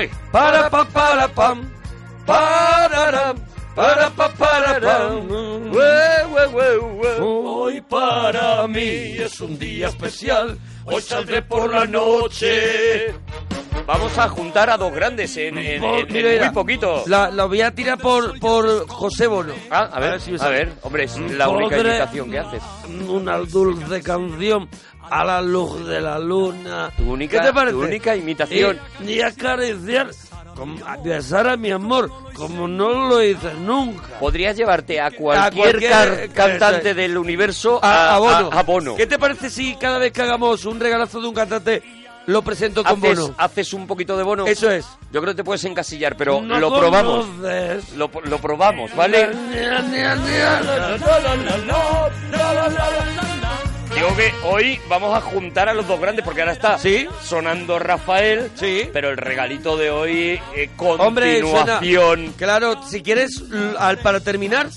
Ay. Para pa para pam. Para para pa para pam. Hoy para mí es un día especial. Hoy saldré por la noche. Vamos a juntar a dos grandes en, en- en- en mira, muy poquito. La, la voy a tirar por, por José Bono. Ah, a ver, si me a sale. ver, hombre, es la única Podré imitación que haces. Una dulce canción a la luz de la luna. Tu única- ¿Qué te parece? tu única imitación. Y, y acariciar, como, besar a mi amor, como no lo hice nunca. Podrías llevarte a cualquier, cantante del universo A, a, a Bono. a- a Bono. ¿Qué te parece si cada vez que hagamos un regalazo de un cantante lo presento con ¿Haces, Bono? haces un poquito de Bono? Eso es. Yo creo que te puedes encasillar, pero No lo probamos. Lo, lo probamos, ¿vale? Digo que hoy vamos a juntar a los dos grandes, porque ahora está sonando Rafael, sí. pero el regalito de hoy eh, continuación. Claro, si quieres, al, para terminar,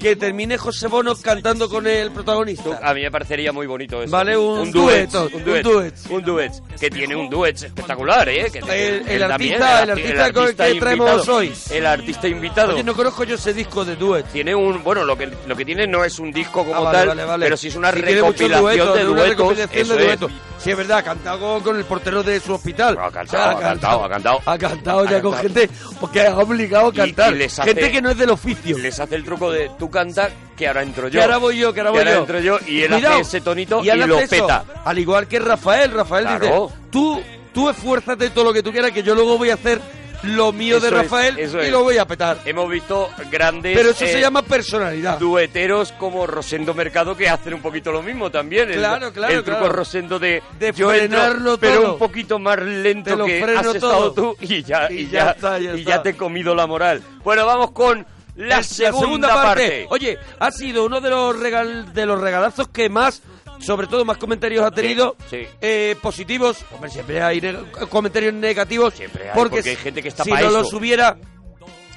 que termine José Bono cantando con el protagonista. A mí me parecería muy bonito eso. Vale, un, un duet, un duet, un duet. Que tiene un duet espectacular, ¿eh? El, el, artista, también, el, que, traemos hoy. El artista invitado. Oye, no conozco yo ese disco de duet. Tiene un... Bueno, lo que, lo que tiene no es un disco como ah, tal, pero sí es una recopilación duetos, de una duetos. recopilación es. Sí, es verdad, ha cantado con el portero de su hospital. Ha cantado, ha cantado, ha cantado. Ha cantado ya Ha con cantado. gente porque ha obligado a Y- cantar. y les hace- Gente que no es del oficio. Les hace el truco de tú canta, que ahora entro yo. Que ahora voy yo, que ahora voy yo. entro yo y él hace ese tonito y, él lo eso, peta. Al igual que Rafael, Rafael Claro. dice, tú, tú esfuérzate todo lo que tú quieras, que yo luego voy a hacer lo mío de Eso Rafael y es. lo voy a petar. Hemos visto grandes Pero eso eh, se llama personalidad. dueteros como Rosendo Mercado que hacen un poquito lo mismo también. El- Claro, claro, El truco claro. Rosendo de, De yo entro, frenarlo pero un poquito más lento lo que has estado todo. tú y ya, Y y ya ya, está, ya y está. ya te he comido la moral. Bueno, vamos con la, Es segunda, parte. Oye, ha sido uno de los regal de los regalazos que más, sobre todo más comentarios ha tenido sí. eh, positivos. Hombre, siempre hay comentarios negativos. Siempre hay, porque, porque hay gente que está si no eso. los hubiera,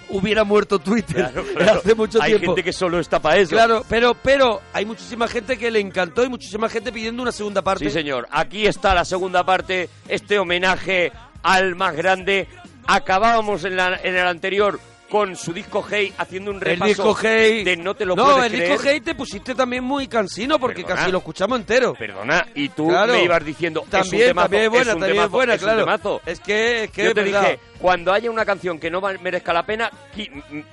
hubiera muerto Twitter Claro, claro. hace mucho Hay tiempo. gente que solo está para eso. Claro, pero, pero hay muchísima gente que le encantó y muchísima gente pidiendo una segunda parte. Sí, señor. Aquí está la segunda parte, este homenaje al más grande. Acabábamos en, la- en el anterior con su disco Hey haciendo un El repaso disco Hey. de No te lo no, puedes el disco Hey te pusiste también muy cansino porque Perdona. casi lo escuchamos entero. Perdona, y tú Claro. me ibas diciendo es un También, temazo, también es buena, es un también es temazo, buena, es un temazo. Es que, es que Yo es te verdad. dije, cuando haya una canción que no merezca la pena,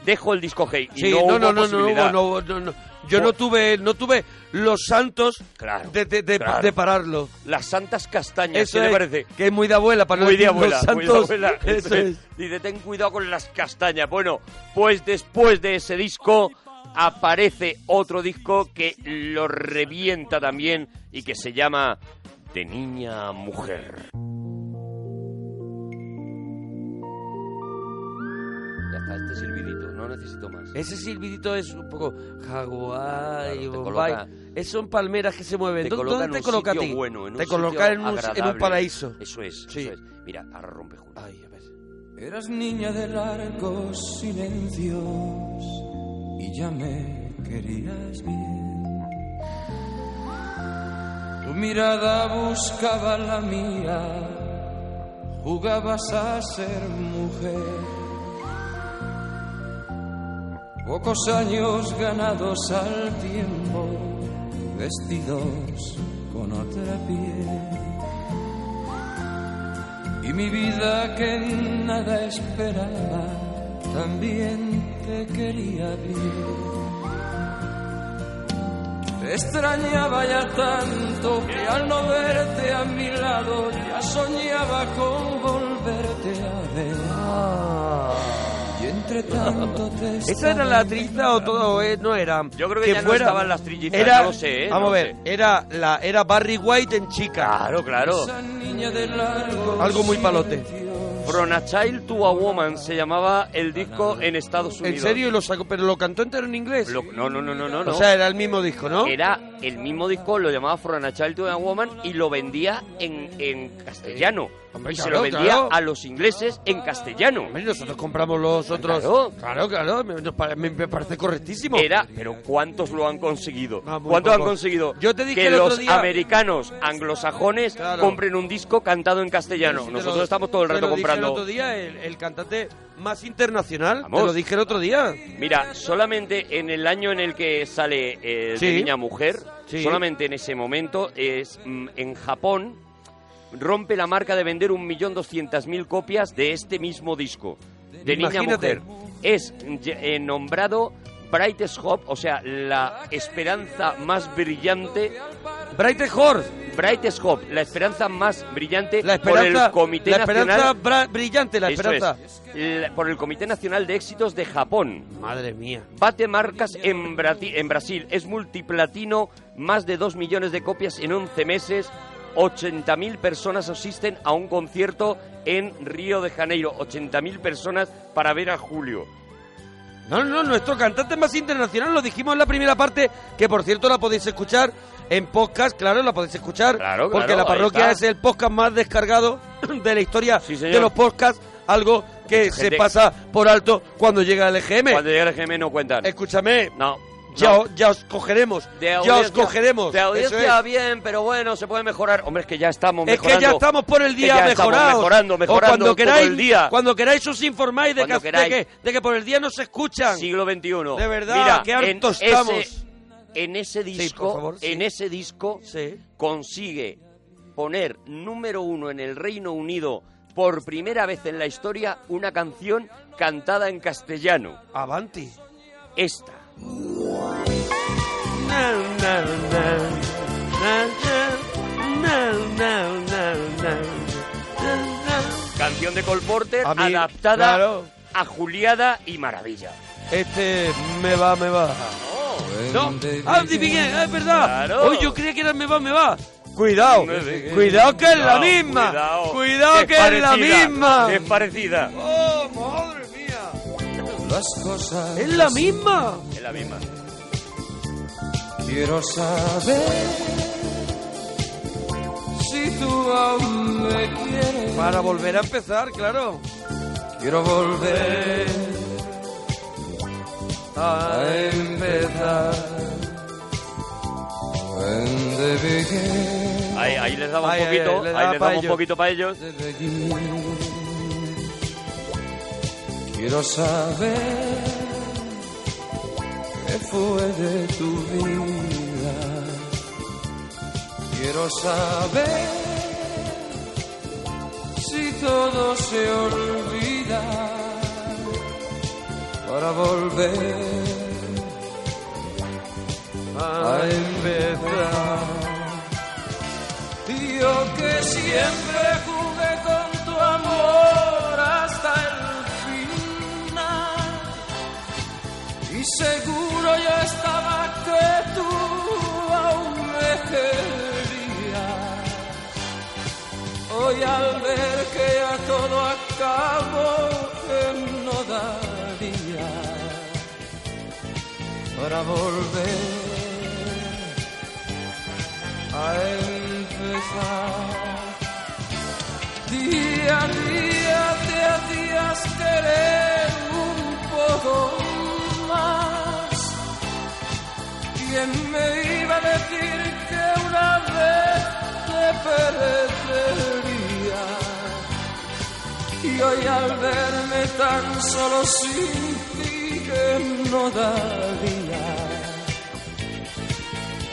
dejo el disco Hey. Y Sí, no, no, hubo no, no, no, no, no, no. Yo no tuve, no tuve los santos Claro, de, de, de- claro. de pararlo. Las santas castañas, Eso ¿qué es, parece? que es muy de abuela para no muy de abuela, los muy de santos. abuela. Eso es. Dice, ten cuidado con las castañas. Bueno, pues después de ese disco aparece otro disco que lo revienta también y que se llama De niña a mujer. Ya está, este silbidito, no necesito más. Ese silbidito es un poco Hawái, Claro, Bombay. coloca- Es- son palmeras que se mueven. Te ¿Dó- coloca ¿Dónde te coloca a ti? bueno, en un te coloca en un, en un agradable. paraíso. Eso es, Sí. eso es. Mira, ahora rompe Julio. Ay, a ver. Eras niña de largos silencios y ya me querías bien. Tu mirada buscaba la mía, jugabas a ser mujer. Pocos años ganados al tiempo, vestidos con otra piel. Y mi vida que nada esperaba, también te quería bien. Te extrañaba ya tanto que al no verte a mi lado ya soñaba con volverte a ver. ¿Esa era la triza o todo? eh, no era. Yo creo que ya no estaban las trillizas, era, no lo sé, ¿eh? Vamos No a ver, era, la, era Barry White en chica. Claro, claro. Algo muy palote. From a Child to a Woman se llamaba el disco en Estados Unidos. ¿En serio? ¿Y lo sacó, ¿Pero lo cantó entero en inglés? Lo- no, no, no, no, no. O sea, era el mismo disco, ¿no? Era el mismo disco lo llamaba From a Child to a Woman y lo vendía en, en castellano. Hombre, y se lo vendía claro. a los ingleses en castellano. Hombre, nosotros compramos los otros. Claro. claro, claro, me, parece correctísimo. Era, pero ¿cuántos lo han conseguido? Ah, ¿Cuántos han pocos. conseguido Yo te dije que el otro los día- americanos anglosajones compren un disco cantado en castellano? Nosotros lo- estamos todo el rato comprando. el otro día, el, el cantante más internacional. Vamos. Te lo dije el otro día. Mira, solamente en el año en el que sale eh, Sí. de Niña Mujer, Sí. solamente en ese momento es mm, en Japón rompe la marca de vender 1.200.000 copias de este mismo disco de Niña Imagínate. Mujer. Es eh, nombrado Brightest Hope, o sea, la esperanza más brillante Bright Horse, Brightest Hope, la esperanza más brillante la por el Comité la Nacional bra- brillante, la esperanza. es, la- por el Comité Nacional de Éxitos de Japón. Madre mía. Bate marcas en, Brati- en Brasil. Es multiplatino, más de 2 millones de copias en 11 meses. 80.000 personas asisten a un concierto en Río de Janeiro. 80.000 personas para ver a Julio. No, no, nuestro cantante más internacional, lo dijimos en la primera parte, que por cierto la podéis escuchar en podcast, claro, la podéis escuchar, Claro, porque claro, la ahí parroquia es el podcast más descargado de la historia Sí, de los podcasts, algo que se pasa por alto cuando llega el EGM. Cuando llega el GM no cuentan. Escúchame, No. Ya, no. ya os cogeremos, De ya os audiencia- cogeremos. De audiencia es. bien, pero bueno, se puede mejorar. Hombre, es que ya estamos Es mejorando. que ya estamos por el día mejorados. mejorando, O mejorando cuando queráis, el día. cuando queráis os informáis de que, de, que, de que por el día no se escuchan. Siglo XXI. De verdad, Mira, qué en hartos ese- estamos. en ese disco, por favor, sí. en ese disco Sí. consigue poner número uno en el Reino Unido por primera vez en la historia una canción cantada en castellano. Avanti. Esta. Canción de Colporte adaptada a Juliada y Maravilla. Este me va, me va. No, ah, Miguel, es verdad. Claro. Yo creía que era me va, me va. Cuidado, cuidado que es la misma. Cuidado, cuidado que es, la misma. Es parecida. Oh, las cosas Es la misma. Es la misma. quiero saber si tú aún me quieres. Para volver a empezar, claro. Quiero volver a empezar. When the beginning Ahí, ahí les daba un Ahí, poquito, ahí, ahí, les daba un poquito para ellos. Quiero saber qué fue de tu vida. Quiero saber si todo se olvida para volver a empezar. Yo que siempre jugué con tu amor Y seguro yo estaba que tú aún me querías. Hoy al ver que ya todo acabó, que no daría para volver a empezar. Día a día te hacías querer un poco ¿Quién me iba a decir que una vez te perdería? Y hoy al verme tan solo sin ti que no daría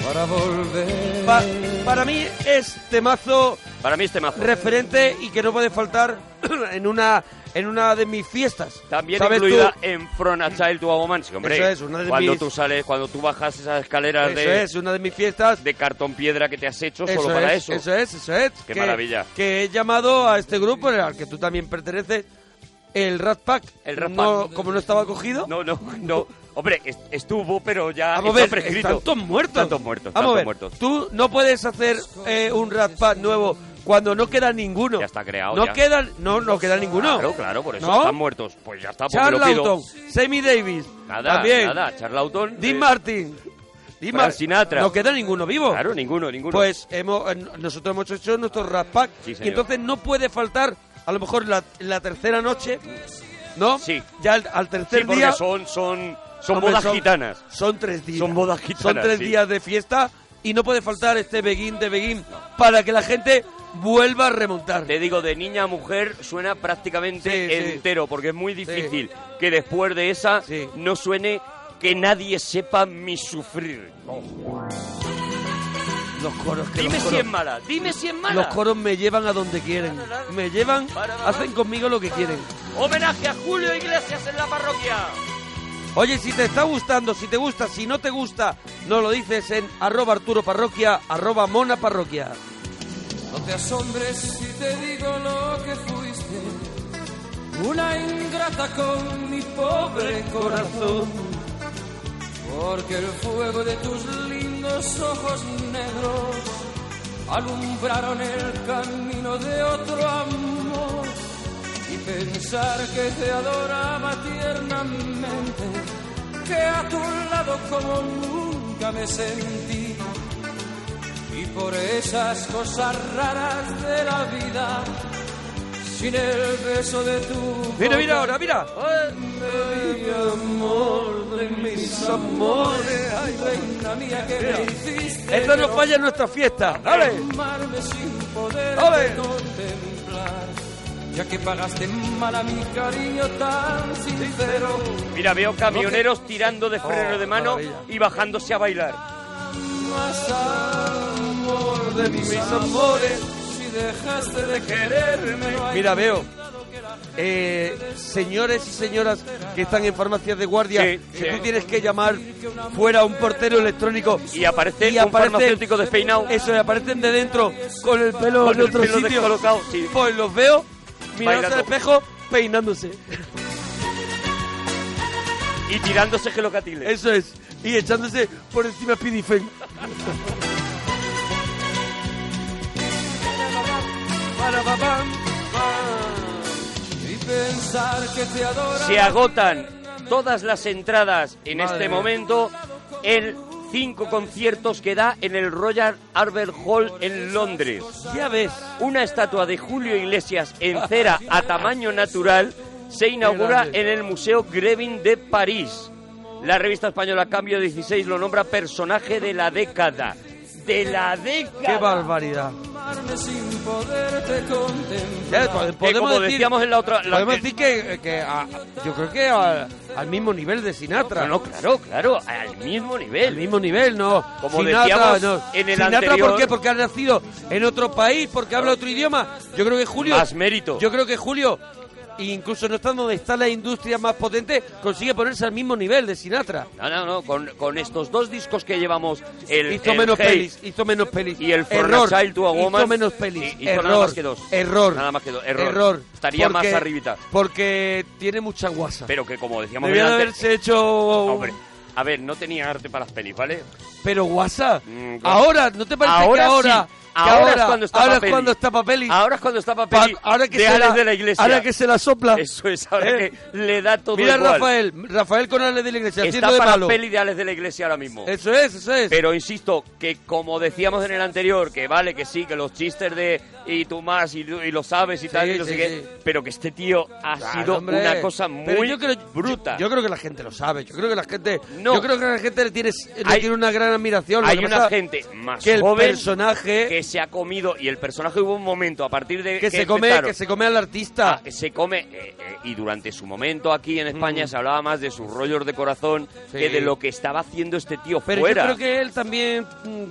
para volver. Pa- para mí es temazo Para mí este mazo. referente y que no puede faltar en una en una de mis fiestas. También ¿Sabes incluida tú? en From a Child to a Woman. Sí, hombre, Eso es, una de cuando mis- tú sales, cuando tú bajas esas escaleras Eso de, es, una de mis fiestas. de cartón piedra que te has hecho Eso solo para es, eso. Eso es, eso es. Qué que, maravilla. Que he llamado a este grupo al que tú también perteneces, el Rat Pack. El Rat No- Pack. como no estaba cogido. No, no, no. Hombre, est- estuvo, pero ya Vamos está ver, prescrito. están todos muertos. Están todos muertos, Vamos a ver, muertos. tú no puedes hacer eh, un Rat Pack nuevo cuando no queda ninguno. Ya está creado, No ya. quedan, no, no queda ninguno. Claro, claro, por eso ¿No? están muertos. Pues ya está. Charlton, Sammy Davis, Nada, también, nada. Charlton. Dean eh, Martin, Dima, Frank Sinatra. No queda ninguno vivo. Claro, ninguno, ninguno. Pues hemos, eh, nosotros hemos hecho nuestro rap pack. Sí, y entonces no puede faltar, a lo mejor, la, la tercera noche, ¿no? Sí. Ya al, al sí, tercer porque día. son, son, son Hombre, bodas gitanas. Son tres días. Son bodas Son gitanas, tres sí. días de fiesta y no puede faltar este Begin de Begin para que la gente vuelva a remontar. Te digo, de niña a mujer suena prácticamente Sí, sí. entero, porque es muy difícil que después de esa no suene que nadie sepa mi sufrir. Los coros que Dime los si es mala, dime si es mala. los coros me llevan a donde quieren. Me llevan, hacen conmigo lo que quieren. Homenaje a Julio Iglesias en la parroquia. Oye, si te está gustando, si te gusta, si no te gusta, no lo dices en arroba Arturo Parroquia, arroba Mona Parroquia. No te asombres si te digo lo que fuiste, una ingrata con mi pobre corazón, porque el fuego de tus lindos ojos negros alumbraron el camino de otro amor. Y pensar que te adoraba tiernamente, que a tu lado como nunca me sentí y por esas cosas raras de la vida, sin el beso de tu Mira, mira ahora, mira. mi amor de mis amores, ay, reina mía que me hiciste Esto no falla en nuestra fiesta. ¡Dale! sin poder ¡Ole! contemplar, ya que pagaste mal a mi cariño tan sincero. Mira, veo camioneros tirando de freno Oh, de mano y bajándose a bailar. Amor de mis amores, si dejaste de quererme, Mira, veo. eh, señores y señoras que están en farmacias de guardia, Sí, que sí. tú tienes que llamar fuera un portero electrónico Y aparece un farmacéutico despeinado. Eso, y aparecen de dentro con el pelo Con en el otro pelo sitio. descolocado, sí. Pues los veo mirándose al espejo, peinándose. Y tirándose gelocatiles. Eso es. Y echándose por encima Pidifen. Se agotan todas las entradas en Madre este momento en cinco conciertos que da en el Royal Albert Hall en Londres. Ya ves. Una estatua de Julio Iglesias en cera a tamaño natural se inaugura en el Museo Grevin de París. La revista española Cambio 16 lo nombra personaje de la década. De la década. Qué barbaridad. Ya, po- Que podemos como decir, decíamos en la otra... la- podemos decir que, que a- yo creo que a- al mismo nivel de Sinatra. No, no, claro, claro, al mismo nivel. Al mismo nivel, no. Como Sinatra, decíamos no. en el Sinatra, anterior- ¿por qué? Porque ha nacido en otro país, porque habla otro idioma. Yo creo que Julio. Más mérito. Yo creo que Julio, incluso no estando donde está la industria más potente, consigue ponerse al mismo nivel de Sinatra. No, no, no, con, con estos dos discos que llevamos, el, hizo el menos Hey pelis, hizo menos pelis. y el Error. Child to a Woman, Hizo menos pelis. hizo error. nada más que dos. Error. Nada más que dos. Error. Estaría más arribita. Porque tiene mucha guasa. Pero que como decíamos Debía haberse hecho. hombre, a ver, no tenía arte para las pelis, ¿vale? Pero guasa. Mm, claro. Ahora, ¿no te parece Ahora que ahora. sí. Ahora es cuando está ahora pa' es cuando está pa' peli? Ahora es cuando está Pa- papel ahora que de se la, de la Iglesia. Ahora que se la sopla. Eso es, ahora Eh. que le da todo Mira igual. Rafael, Rafael con Alex de la Iglesia, Está haciendo de para malo. peli de la Iglesia ahora mismo. Eso es, eso es. Pero insisto, que como decíamos en el anterior, que vale, que sí, que los chistes de y tú más y, y lo sabes y tal, y no sé qué, sí. pero que este tío ha Claro, sido hombre. una cosa Pero muy yo creo- bruta. Yo, yo creo que la gente lo sabe. Yo creo que la gente. No. Yo creo que la gente le tiene, le Hay- tiene una gran admiración. Hay una gente más que el personaje que se ha comido y el personaje hubo un momento a partir de que, se come, que se come al artista. a- se come eh, eh, y durante su momento aquí en España Mm. se hablaba más de sus rollos de corazón Sí. que de lo que estaba haciendo este tío Pero fuera. yo creo que él también. mm,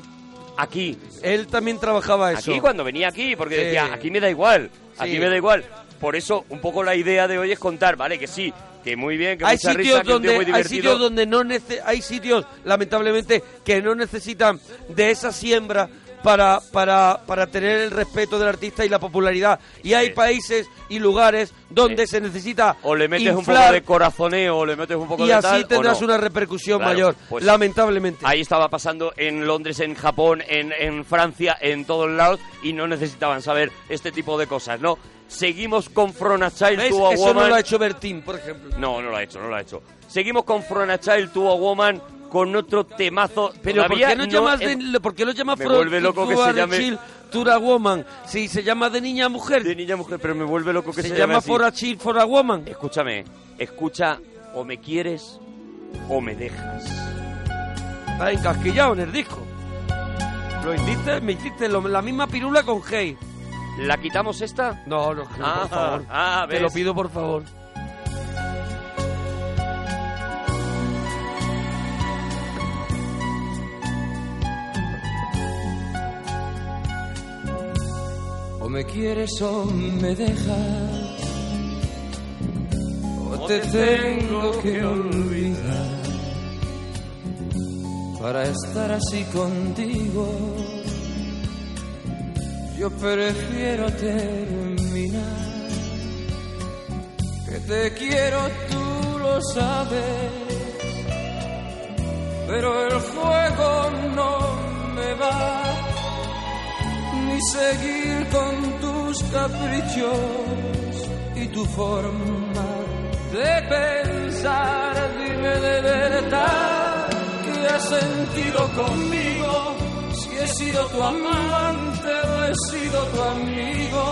aquí, Él también trabajaba eso. aquí cuando venía aquí, porque Sí. decía, aquí me da igual, aquí Sí. me da igual. Por eso, un poco la idea de hoy es contar, ¿vale? Que sí, que muy bien, que hay mucha sitios risa, que donde muy hay sitios donde no nece- hay sitios lamentablemente que no necesitan de esa siembra para, para, para tener el respeto del artista y la popularidad y hay Sí. países y lugares donde Sí. se necesita O le metes un poco de corazoneo, o le metes un poco y de así tal, o tendrás no. una repercusión Claro, mayor pues lamentablemente Ahí estaba pasando en Londres, en Japón, en, en Francia, en todos lados, y no necesitaban saber este tipo de cosas, ¿no? Seguimos con From a Child ¿Ves? to a eso no lo ha hecho Bertín por ejemplo No, no lo ha hecho, no lo ha hecho. Seguimos con From a Child to a Woman con otro temazo. Pero ¿por Todavía qué, no llamas de, ¿por qué lo llamas Me vuelve loco que se llame- Chill Tura Woman? Si se llama de niña a mujer, de niña mujer, pero me vuelve loco que se, se, llama así. For a Chill for a Woman. Escúchame, escucha, o me quieres o me dejas. Está encasquillado en el disco. Lo hiciste, me hiciste lo- la misma pirula con Hey. ¿La quitamos esta? No, no, no, Ah, por favor. ah, Te lo pido por favor. Me quieres o me dejas. O te tengo que olvidar. Para estar así contigo. Yo prefiero terminar. Que te quiero, tú lo sabes. Pero el juego no me va ni seguir con tus caprichos y tu forma de pensar. Dime de verdad que has sentido conmigo, si he sido tu amante o he sido tu amigo.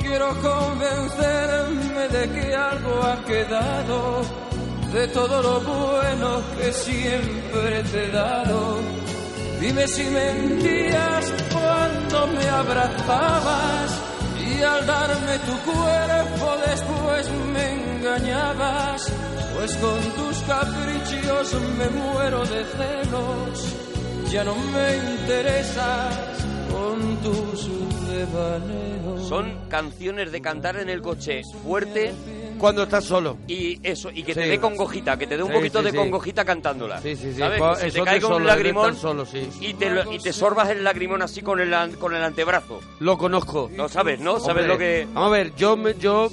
Quiero convencerme de que algo ha quedado de todo lo bueno que siempre te he dado. Dime si mentías cuando me abrazabas y al darme tu cuerpo después me engañabas, pues con tus caprichos me muero de celos, ya no me interesas con tus devaneos. Son canciones de cantar en el coche fuerte Cuando estás solo. y eso, y que te dé congojita, que te dé un Sí, poquito sí, de congojita cantándola. Sí, sí, sí. ¿Sabes? Cua- Que se eso te caiga un lagrimón solo, sí. y, te lo- y te sorbas el lagrimón así con el, con el antebrazo. Lo conozco. ¿Lo sabes, no? ¿Sabes lo que...? Vamos a ver, yo, me- yo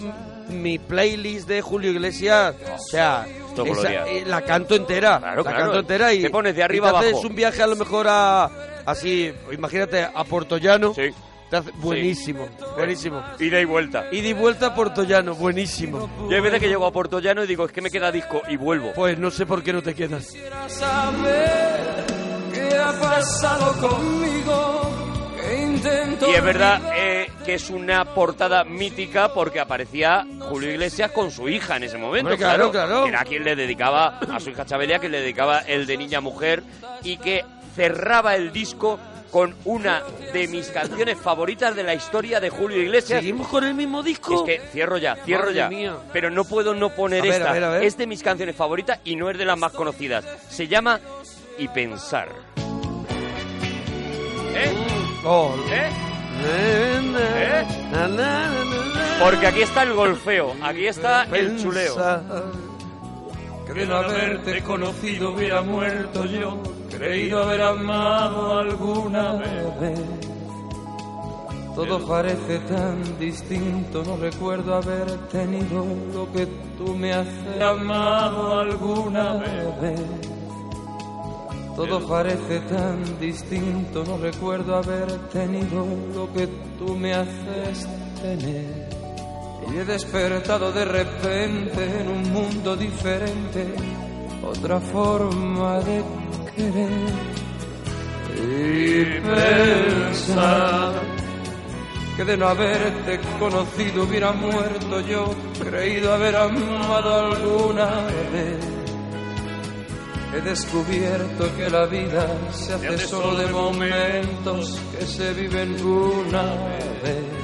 mi playlist de Julio Iglesias, o sea, esa- eh, la canto entera. Claro, la claro. canto entera y Te pones de arriba y te haces abajo. un viaje a lo mejor a así, imagínate a Portollano. Sí. Te hace- buenísimo, buenísimo. Ida y vuelta. Y di vuelta a Portollano, buenísimo. Yo hay veces que llego a Puerto Llano y digo, es que me queda disco y vuelvo. Pues no sé por qué no te quedas. Quisiera saber qué ha pasado conmigo, Y es verdad eh, que es una portada mítica porque aparecía Julio Iglesias con su hija en ese momento. Hombre, claro, claro. Que era quien le dedicaba a su hija Chabelia, que le dedicaba el de niña mujer y que cerraba el disco con una de mis canciones favoritas de la historia de Julio Iglesias. ¿Seguimos con el mismo disco? Es que cierro ya, cierro Madre ya. mía. Pero no puedo no poner ver, esta. a ver, a ver. Es de mis canciones favoritas y no es de las más conocidas. Se llama Y Pensar. ¿Eh? Oh. ¿Eh? ¿Eh? Porque aquí está el golfeo, aquí está el chuleo. Que de no haberte conocido hubiera muerto yo, creído haber amado alguna vez. Todo parece tan distinto, no recuerdo haber tenido lo que tú me haces amado alguna vez. Todo parece tan distinto, no recuerdo haber tenido lo que tú me haces tener. Y he despertado de repente en un mundo diferente, otra forma de querer y pensar que de no haberte conocido hubiera muerto yo, creído haber amado alguna vez. He descubierto que la vida se hace solo de momentos que se viven una vez.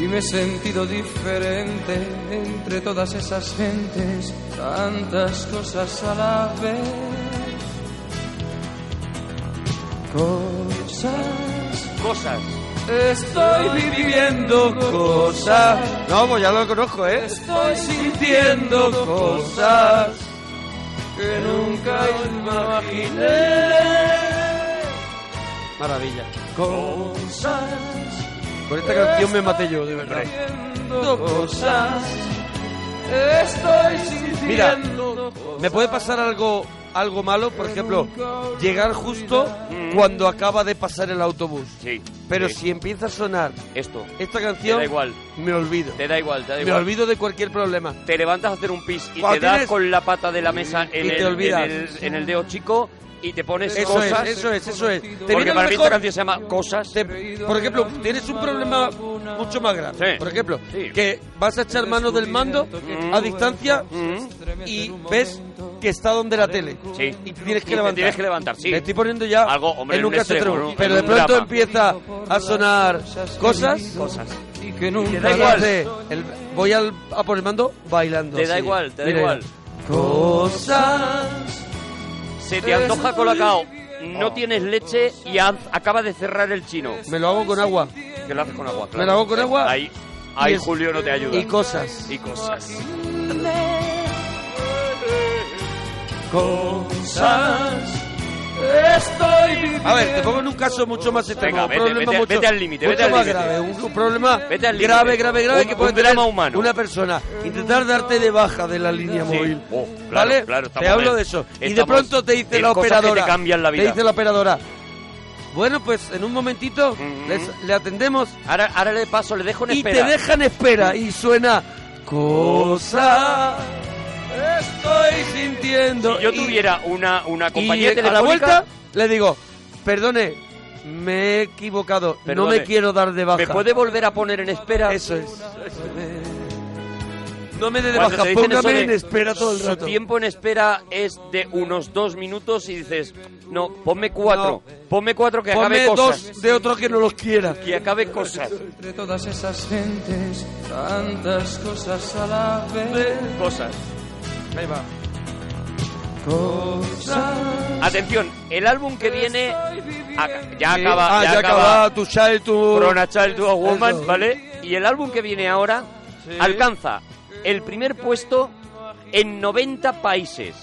Y me he sentido diferente entre todas esas gentes, tantas cosas a la vez. Cosas, Cosas. estoy viviendo cosas, No, pues ya lo conozco, ¿eh? estoy sintiendo cosas que nunca imaginé. Maravilla. Cosas. Con esta canción me maté yo, de verdad. Cosas. Estoy Mira, cosas. ¿Me puede pasar algo algo malo, por ejemplo, llegar justo Mm. cuando acaba de pasar el autobús. Sí. Pero sí. si empieza a sonar Esto. esta Te canción, da igual. me olvido. Te da igual, te da Me igual. olvido de cualquier problema. Te levantas a hacer un pis y Cuando te das tienes- con la pata de la mesa en, Y te el, olvidas. en, el, en el dedo chico y te pones Eso cosas. es, eso es, eso es. Te Porque viene para mí mejor- esta canción se llama Cosas. te- por ejemplo, tienes un problema mucho más grave. Sí. Por ejemplo, Sí. que vas a echar mano del mando Mm. a distancia Mm. y ves que está donde la tele. Sí. Y te tienes Y que te levantar. tienes que levantar, sí. Me estoy poniendo ya Algo, hombre, en un un caso extremo. Pero de pronto drama. empieza a sonar cosas. Cosas. y que Te nunca da y igual. el- voy al, a por el mando bailando. Te da igual, te da Mira, igual. Cosas. Se te antoja colacao, no tienes leche y acaba de cerrar el chino. Me lo hago con agua. Que lo haces con agua, claro. Me lo hago con agua. Ahí, ahí Y es- Julio no te ayuda. Y cosas. Y cosas. cosas estoy. A ver, te pongo en un caso mucho más extremo. Venga, un vete, problema vete- mucho, vete al límite, vete al límite. grave. Un, un problema Vete al límite. grave, grave, grave Un- que puede un drama tener humano. una persona. Intentar darte de baja de la línea Sí. móvil. Oh, claro, ¿Vale? claro, te estamos hablo de eso. Y de estamos pronto te dice la que te operadora. cambian la vida. Te dice la operadora. Bueno, pues en un momentito Mm. les- le atendemos Ahora, ahora le paso, le dejo en y espera. te dejan espera y suena cosa estoy sintiendo Si yo Y- tuviera una, una y compañía a la telefónica... vuelta le digo perdone me he equivocado no Perdone, me quiero dar de baja ¿Me puede volver a poner en espera? eso es no me dé de Cuando baja eso póngame de en espera todo el su rato tiempo en espera es de unos dos minutos y dices, no, ponme cuatro, ponme cuatro que acabe ponme cosas. dos de otro que no los quiera Que acabe cosas. entre todas esas gentes tantas cosas a la vez Cosas. Ahí va Atención, el álbum que viene ya acaba, ah, ya, ya acaba tu child tu From a Child to a Woman, Eso. ¿vale? Y el álbum que viene ahora alcanza el primer puesto en 90 países.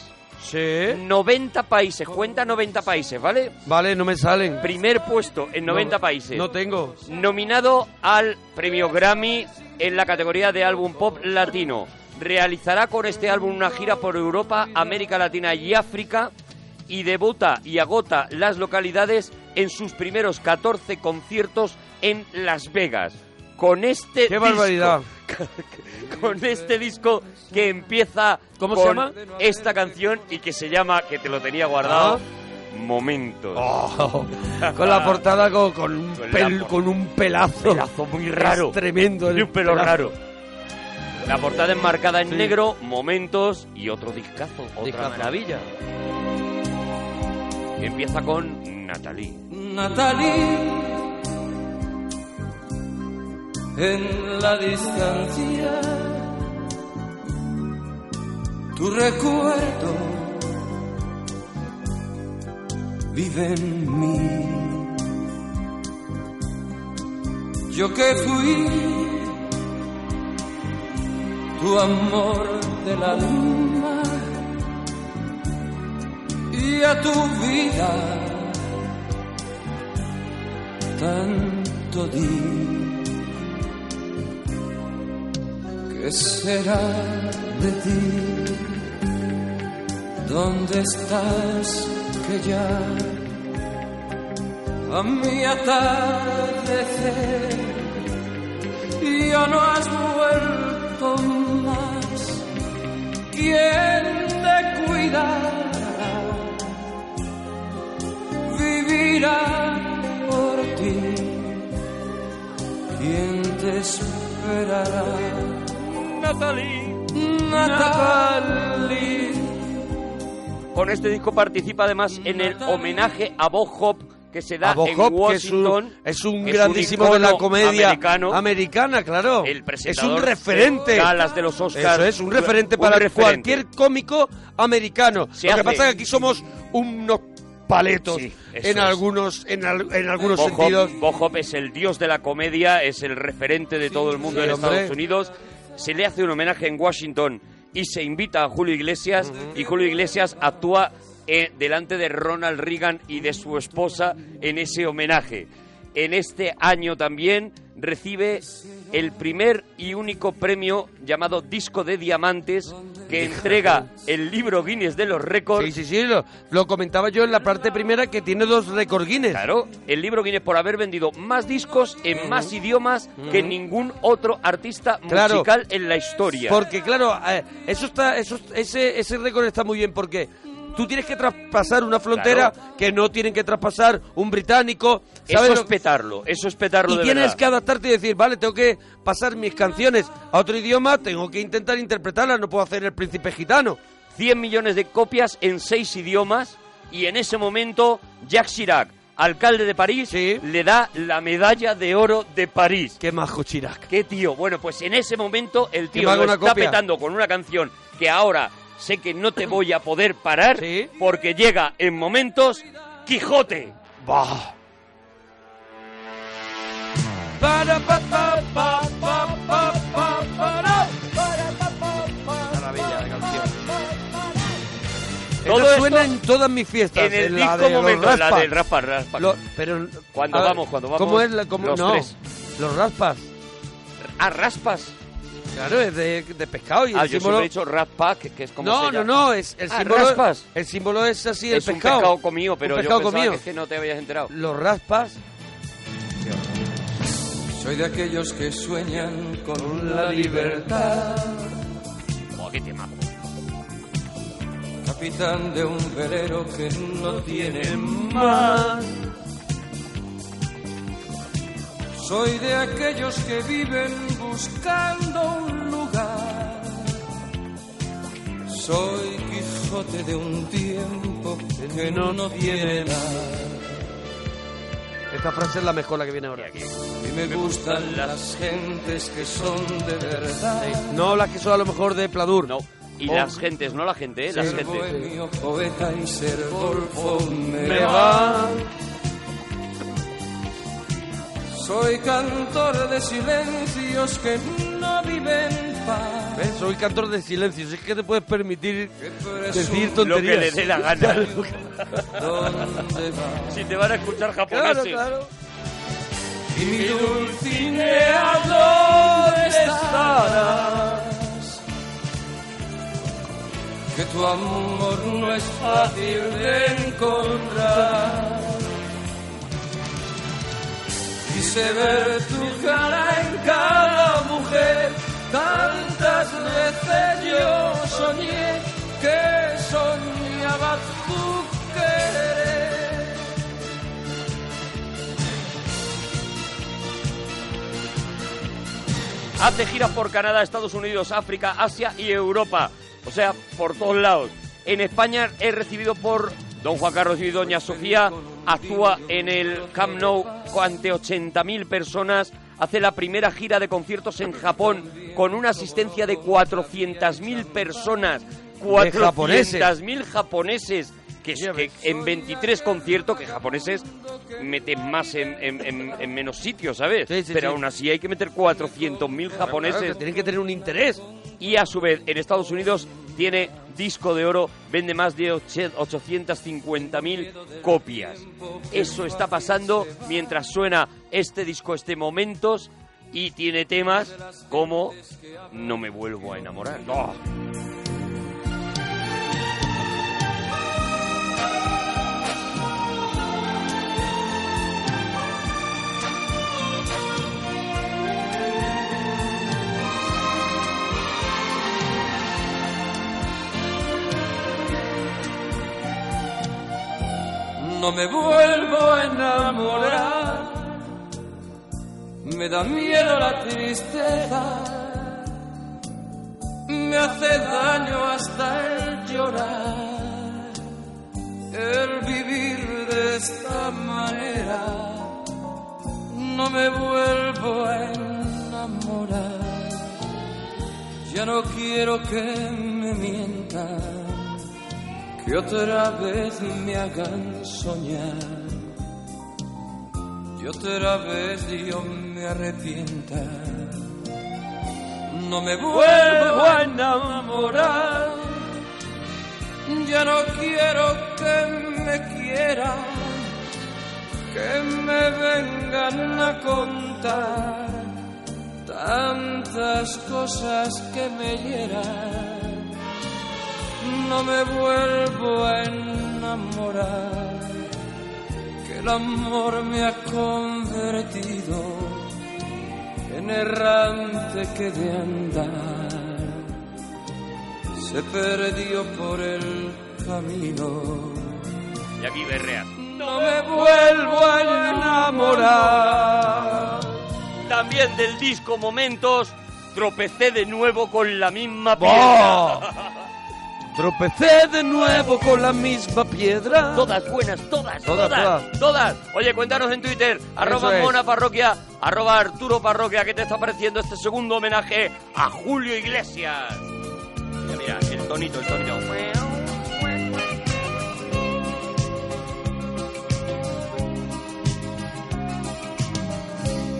sí 90 países, cuenta 90 países, ¿vale? vale no me salen Primer puesto en 90 No, países. no tengo Nominado al premio Grammy en la categoría de álbum pop latino. Realizará con este álbum una gira por Europa, América Latina y África y debuta y agota las localidades en sus primeros 14 conciertos en Las Vegas. Con este qué disco- barbaridad con este disco que empieza ¿Cómo con se llama? esta canción y que se llama, que te lo tenía guardado, Momentos. Oh, con la portada con, con un, Con pel- con un pelazo. Pelazo muy raro. Es tremendo. Y un pelo pelazo. raro. La portada enmarcada en Sí. negro, Momentos y otro discazo, otra Discazo. maravilla. Empieza con Natalie. Natalie en la distancia tu recuerdo vive en mí yo que fui tu amor del alma y a tu vida tanto di ¿Qué será de ti? ¿Dónde estás que ya a mi atardecer esperará? Natalie. Natalie. Con este disco participa además en el homenaje a Bob Hope que se da A Bob en Hope, que es un, Washington. es un Es grandísimo de la comedia americano. americana, claro. El es un referente. de galas de los Oscars. Eso es, un referente Un para referente. cualquier cómico americano. Se Lo que pasa es que aquí somos unos paletos Sí, en algunos en, al- en algunos sentidos. Bob Hope es el dios de la comedia, es el referente de todo el mundo sí, en hombre. Estados Unidos. Se le hace un homenaje en Washington y se invita a Julio Iglesias y Julio Iglesias actúa eh, delante de Ronald Reagan y de su esposa en ese homenaje. En este año también recibe el primer y único premio llamado Disco de Diamantes que entrega el libro Guinness de los récords. Sí, sí, sí, lo, lo comentaba yo en la parte primera que tiene dos récord Guinness. Claro, el libro Guinness por haber vendido más discos en más idiomas que ningún otro artista Claro. musical en la historia. Porque claro, eh, eso está, eso, ese, ese récord está muy bien porque tú tienes que traspasar una frontera que no tienen que traspasar un británico. ¿sabes eso es lo- petarlo, eso es petarlo y de tienes verdad. que adaptarte y decir, vale, tengo que pasar mis canciones a otro idioma, tengo que intentar interpretarlas, no puedo hacer el príncipe gitano. 100 millones de copias en seis idiomas y en ese momento Jacques Chirac, alcalde de París, le da la medalla de oro de París. Qué majo Chirac. Qué tío. Bueno, pues en ese momento el tío lo está copia. petando con una canción que ahora sé que no te voy a poder parar porque llega en momentos Quijote. Bah. Para pa pa pa pa pa pa para. Maravilla de canción. Todo Esto esto suena en todas mis fiestas. en el la disco de los momento, la del raspa, raspa. Lo- pero Cuando vamos, cuando vamos. ¿Cómo es la cómo, los no, tres. Los raspas. Ah, raspas. Claro, es de, de pescado y Ah, el yo símbolo siempre he dicho raspa, que, que es como No, se no, llama. no, es el Ah, símbolo raspas. El símbolo es así el es pescado. un pescado comido, pero Un yo pescado pensaba comido. que, es que no te habías enterado. Los raspas Soy de aquellos que sueñan con la libertad. Oh, qué tema. Capitán de un velero que no tiene mar. Soy de aquellos que viven buscando un lugar. Soy Quijote de un tiempo que no, no tiene nada. Esta frase es la mejor la que viene ahora. Y me gustan las gentes que son de verdad. No las que son a lo mejor de Pladur. No. Y Oh. las gentes, no la gente, ¿eh? las gentes. bohemio, poeta y ser golfo me, Me va. va. Soy cantor de silencios que no viven paz. ¿Ves? Soy cantor de silencios. Es que te puedes permitir decir tonterías. Lo que le dé la gana. ¿Dónde va? si te van a escuchar Claro, japoneses. claro. Y mi Dulcinea, ¿dónde estarás? Que tu amor no es fácil de encontrar. Quise ver tu cara en cada mujer. Tantas veces yo soñé que soñaba tu querer. Hace giras por Canadá, Estados Unidos, África, Asia y Europa. O sea, por todos lados. En España es recibido por Don Juan Carlos y Doña Sofía. Actúa en el Camp Nou ante 80.000 personas. Hace la primera gira de conciertos en Japón con una asistencia de 400.000 personas. japoneses. 400.000 japoneses. Que, que en 23 conciertos, que japoneses meten más en, en- en- en menos sitios, ¿sabes? Sí, sí, Pero sí. aún así hay que meter 400.000 japoneses. Claro, que tienen que tener un interés. Y a su vez, en Estados Unidos tiene disco de oro, vende más de oche- 850.000 copias. Eso está pasando mientras suena este disco, este Momentos, y tiene temas como No me vuelvo a enamorar. ¡Oh! No me vuelvo a enamorar, me da miedo la tristeza, me hace daño hasta el llorar, el vivir de esta manera, no me vuelvo a enamorar, ya no quiero que me mientan que otra vez me hagan soñar. Y otra vez yo me arrepienta. No me vuelvo a enamorar, ya no quiero que me quieran, que me vengan a contar tantas cosas que me hieran, no me vuelvo a enamorar, que el amor me ha convertido en errante que de andar se perdió por el camino. Y aquí berreas. No me vuelvo a enamorar. También del disco Momentos, tropecé de nuevo con la misma piedra. Tropecé de nuevo con la misma piedra. Todas buenas, todas, todas, Todas, todas, Oye, cuéntanos en Twitter, arroba es. Mona Parroquia, arroba Arturo Parroquia, ¿qué te está pareciendo este segundo homenaje a Julio Iglesias? Mira, mira, el tonito, el tonito.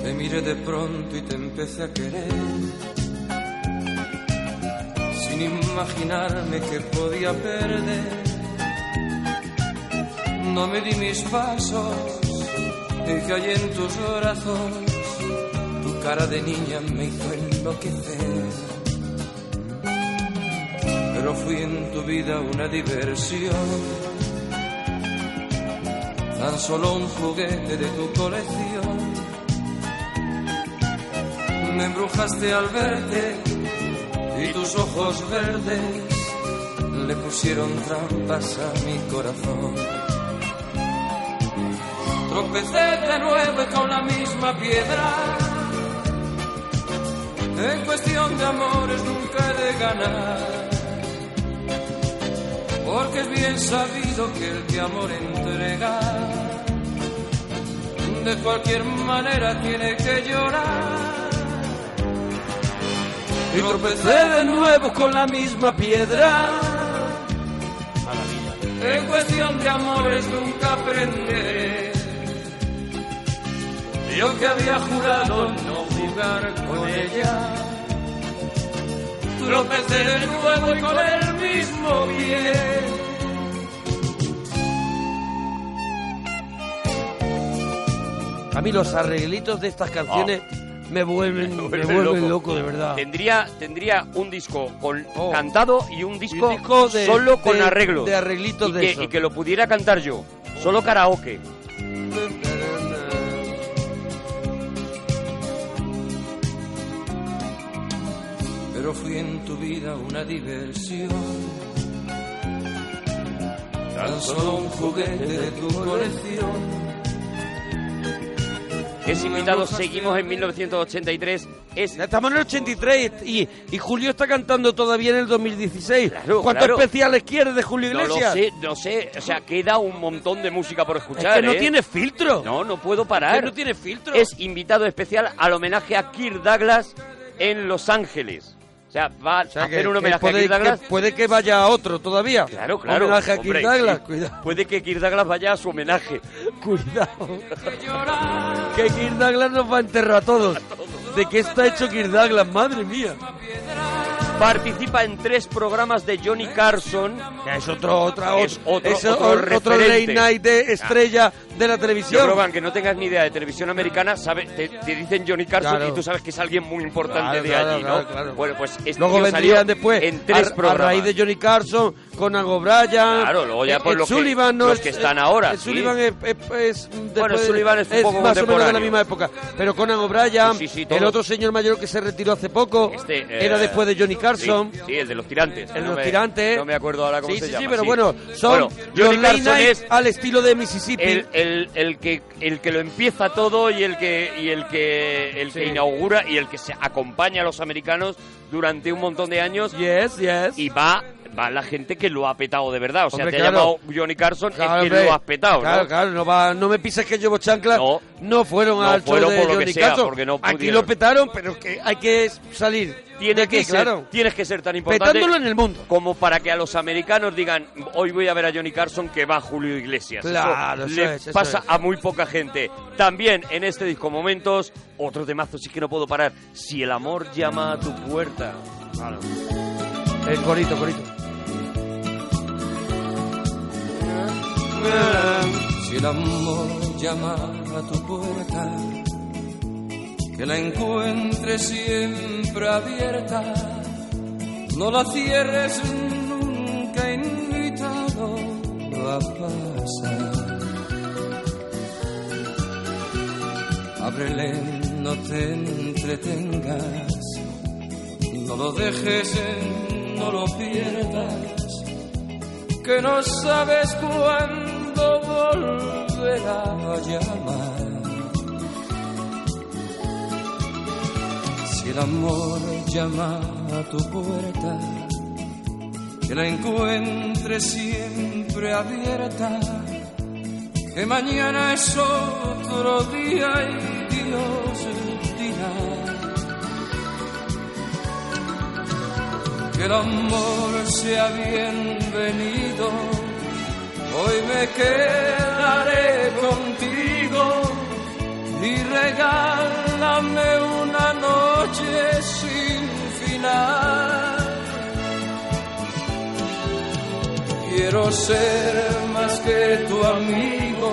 Te miré de pronto y te empecé a querer. Sin imaginarme que podía perder. No me di mis pasos y caí en tus brazos. Tu cara de niña me hizo enloquecer. Pero fui en tu vida una diversión. Tan solo un juguete de tu colección me embrujaste al verte y tus ojos verdes le pusieron trampas a mi corazón. Tropecé de nuevo con la misma piedra. En cuestión de amores nunca he de ganar. Porque es bien sabido que el que amor entrega, de cualquier manera tiene que llorar. Y tropecé de nuevo con la misma piedra. En cuestión de amores nunca aprenderé. Yo que había jurado no jugar con ella. Tropecé de nuevo y con el mismo pie. A mí los arreglitos de estas canciones me vuelven, me vuelven vuelven loco. loco. de verdad. Tendría, tendría un disco con Oh. cantado y un disco, un disco de- solo con de- arreglos. de arreglitos y de que, eso. y que lo pudiera cantar yo. Solo karaoke. Pero fui en tu vida una diversión. Tan solo un juguete de tu colección. Es invitado, seguimos en 1983. Es Estamos en el 83 y, y Julio está cantando todavía en el 2016. Claro, ¿Cuántos claro. especiales quieres de Julio No lo Iglesias? sé, no sé. O sea, queda un montón de música por Es escuchar. que no ¿eh? tiene filtro. No, no puedo Es parar. que no tiene filtro. Es invitado especial al homenaje a Kirk Douglas en Los Ángeles. Sea, va O sea, a que- hacer un que homenaje puede, a Kirk Douglas. que puede que vaya a otro todavía. Claro, claro. Homenaje a Kirk Douglas. Cuidado. Puede que Kirk Douglas vaya a su homenaje. Cuidado. que Kirk Douglas nos va a enterrar a todos. ¿De qué está hecho Kirk Douglas? Madre mía. Participa en tres programas de Johnny Carson. Que es otro, otra, Es otro- es otro o- otro late night de estrella de la Yo televisión. creo que aunque no tengas ni idea de televisión americana, sabe, te, te dicen Johnny Carson Claro. y tú sabes que es alguien muy importante Claro, de claro, allí, ¿no? claro, claro. Bueno, pues este Luego vendrían después en tres a, a programas. raíz de Johnny Carson, Conan O'Brien. Claro, luego ya eh, por los que- Sullivan, ¿no? los Es- que están eh, ahora, Ed sí. Sullivan es, es- es de- Sullivan es un poco más o menos de la misma época. Pero Conan O'Brien, Sí, sí, el otro señor mayor que se retiró hace poco, Este, eh, era después de Johnny Carson. Sí, sí, el de los tirantes. El de No los me- tirantes. No me acuerdo ahora cómo sí, se sí, llama. sí, pero bueno, son Bueno, Johnny Carson es al estilo de Mississippi. el, el, el que el que lo empieza todo y el que y el que el que inaugura y el que se acompaña a los americanos durante un montón de años Yes, yes. y va va la gente que lo ha petado de verdad. O sea, Hombre, te ha claro. llamado Johnny Carson, Claro, es que lo has petado, Claro, ¿no? claro, no, va, no me pises que llevo chanclas. No. No, fueron No al show fueron de lo que Johnny sea, Carson. no Aquí lo petaron, pero que hay que salir. Tienes de aquí, que, ser, claro. tienes que ser tan importante Petándolo en el mundo. como para que a los americanos digan hoy voy a ver a Johnny Carson que va Julio Iglesias. Claro, eso le es, eso pasa es. a muy poca gente. También en este disco momentos, otro temazo sí que no puedo parar. Si el amor llama a tu puerta. El corito, corito. Si el amor llama a tu puerta, que la encuentre siempre abierta. No la cierres nunca invitado a pasar. Ábrele, no te entretengas, no lo dejes, no lo pierdas, que no sabes cuándo volverá a llamar. Si el amor llama a tu puerta, que la encuentres siempre abierta, que mañana es otro día y Dios Que el amor sea bienvenido, hoy me quedaré contigo y regálame una noche sin final. Quiero ser más que tu amigo,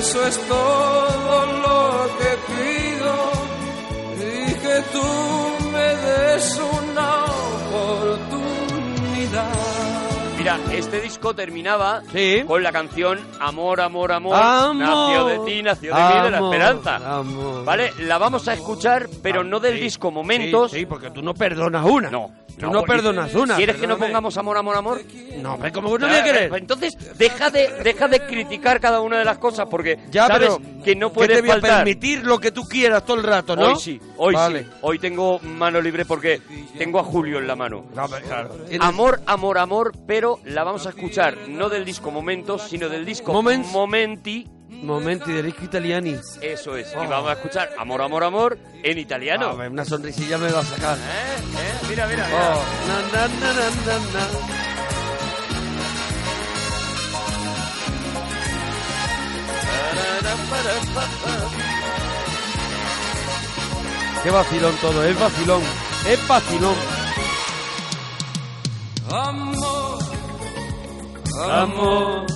eso es todo lo que pido y que tú me des una Mira, este disco terminaba Sí. con la canción Amor, amor, amor, Amor. nació de ti, nació de mí, de la Amor, esperanza. amor. ¿Vale? La vamos a escuchar, pero no del Sí, disco Momentos. Sí, sí, porque tú no perdonas una. No. Tú no, perdonas una. ¿Quieres que no pongamos amor, amor, amor? No, ¿cómo que no voy a querer? Pues Entonces, deja de, deja de criticar cada una de las cosas, porque Ya, sabes pero que no que puedes te voy a faltar. permitir lo que tú quieras todo el rato, ¿no? Hoy sí, hoy Vale. sí. Hoy tengo mano libre porque tengo a Julio en la mano. No, hombre, claro. Amor, amor, amor, pero la vamos a escuchar no del disco Momentos, sino del disco Moments. Momenti. Momenti de disco italiani. Eso es. Y Oh. vamos a escuchar Amor, amor, amor en italiano. A ver, una sonrisilla me va a sacar. ¿Eh? ¿Eh? Mira, mira, mira. Oh, na, na, na, na, na, na. Qué vacilón todo, es vacilón, es vacilón. Amor, Amor.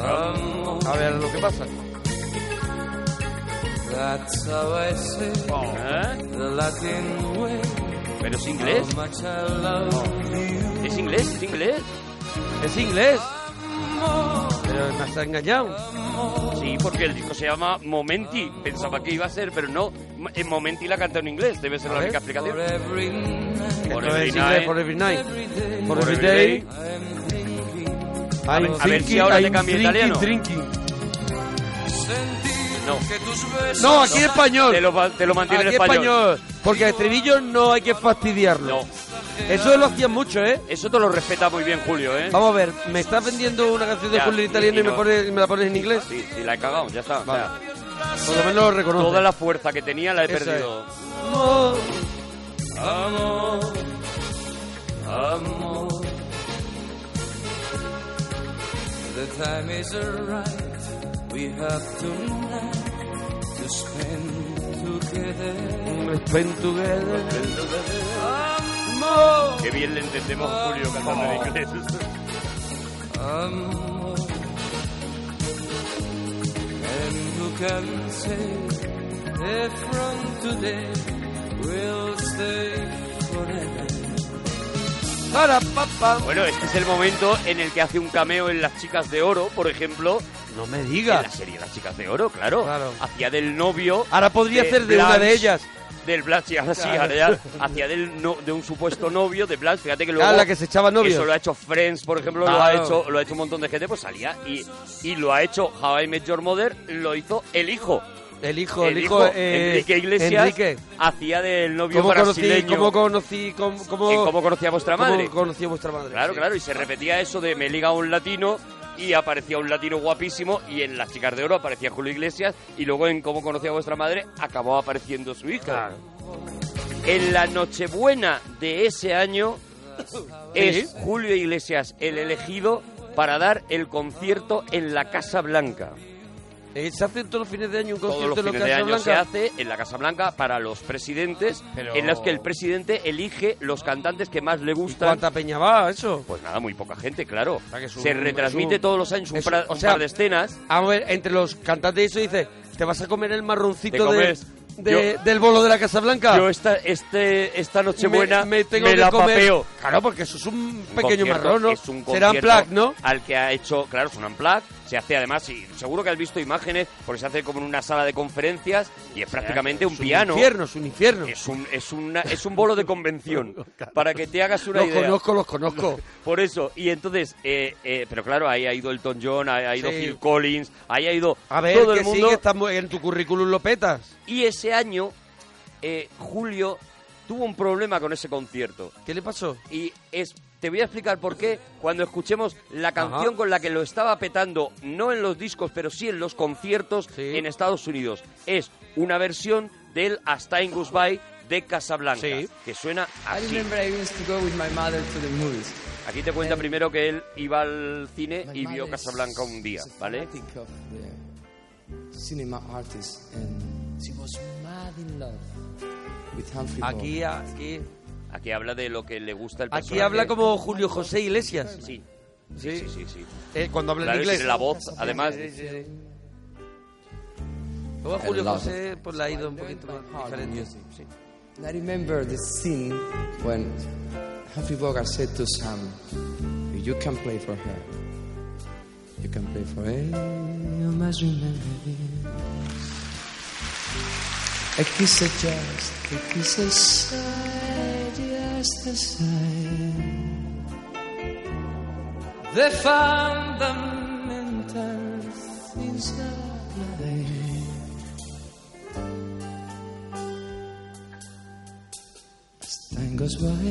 A ver lo que pasa. that's how I say ¿Eh? the Latin way. ¿Pero es inglés? How much I love you. ¿Es inglés? ¿Es inglés? Es inglés, pero me has engañado. Sí, porque el disco se llama Momenti. Pensaba que iba a ser, pero no. En Momenti la canta en inglés. Debe ser la única explicación. for every night, For Esto every night. night. every day, A ver- I'm a ver si ahora te cambia italiano. drinking. No. aquí en español. Te lo, te lo mantiene Aquí en español. español. Porque el estribillo no hay que fastidiarlo. No. Eso lo hacían mucho, ¿eh? Eso te lo respeta muy bien Julio, ¿eh? Vamos a ver, me estás vendiendo una canción de Ya, Julio en italiano y y, me, pones- la pones en inglés. Sí, sí, la he cagado, ya está. Vale. Por lo menos lo reconoce. toda la fuerza que tenía la he perdido. Amor, Amor, amor. The time is right. We have tonight to spend together. Spend together. Amor, Qué bien le entendemos a Julio cantando en inglés. amor. And who can say if from today we'll stay forever? Bueno, este es el momento en el que hace un cameo en Las Chicas de Oro, por ejemplo. No me En la digas. serie Las Chicas de Oro, claro. Claro. Hacía del novio. Ahora podría de ser de una de ellas. Del Blanche, sí, ahora sí, Claro. ahora ya. Hacía del no- de un supuesto novio de Blanche. Fíjate que luego. Ah, la que se echaba novios. Eso lo ha hecho Friends, por ejemplo, lo, ha hecho, lo ha hecho un montón de gente, pues salía. Y, y lo ha hecho How I Met Your Mother, lo hizo el hijo. El hijo, el, el hijo, eh, Enrique Iglesias, Enrique. hacía del novio ¿Cómo conocí, brasileño. cómo conocí, cómo, cómo, cómo conocía vuestra cómo madre. conocí a vuestra madre? Claro, sí. claro, y se repetía eso de me liga un latino y aparecía un latino guapísimo y en Las Chicas de Oro aparecía Julio Iglesias y luego en Cómo conocía a vuestra madre acabó apareciendo su hija. Claro. En la Nochebuena de ese año es Julio Iglesias el elegido para dar el concierto en la Casa Blanca. Eh, ¿Se hace todos los fines de año un Todos concierto los en la fines de Casa año se Blanca? hace en la Casa Blanca para los presidentes, Pero- en los que el presidente elige los cantantes que más le ¿Y gustan. ¿Cuánta peña va eso? Pues nada, muy poca gente, claro. sea, que es un- se retransmite un- todos los años un, pra- o un sea, par de escenas. A ver, entre los cantantes eso dice, ¿Te vas a comer el marroncito ¿Te de, de- Yo- del bolo de la Casa Blanca? Yo esta, este, esta Nochebuena me, me, me tengo que la comer. papeo. Claro, porque eso es un Un pequeño marrón, ¿no? Es un Será ¿no? Al que ha hecho, claro, es un unplug. Se hace además, y seguro que has visto imágenes, porque se hace como en una sala de conferencias y es prácticamente un piano. Infierno, es un infierno. Es un, es, una, es un bolo de convención, para que te hagas una los idea. conozco, los conozco. Por eso, y entonces, eh, eh, pero claro, ahí ha ido Elton John, ahí ha ido Sí. Phil Collins, ahí ha ido A ver, todo que el sí, mundo. está muy- en tu currículum lo petas. Y ese año, eh, Julio tuvo un problema con ese concierto. ¿Qué le pasó? Y es, te voy a explicar por qué cuando escuchemos la canción Ajá. con la que lo estaba petando, no en los discos, pero sí en los conciertos Sí. en Estados Unidos. Es una versión del As Time Goes By de Casablanca, Sí. que suena I así. remember I used to go with my mother to the movies. Aquí te cuenta primero que él iba al cine y vio Casablanca un día, ¿vale? Aquí, aquí, Aquí habla de lo que le gusta el personaje. aquí habla como Julio José Iglesias. Sí, sí, sí, sí. sí. Eh, cuando habla Claro, en inglés. la voz, además. Luego a Julio José pues la ha ido un poquito más diferente. And I remember the scene when Humphrey Bogart said to Sam, "You can play for her. You can play for her. You must remember this. A kiss a just, a kiss just aside. The fundamental things of life. As time goes by,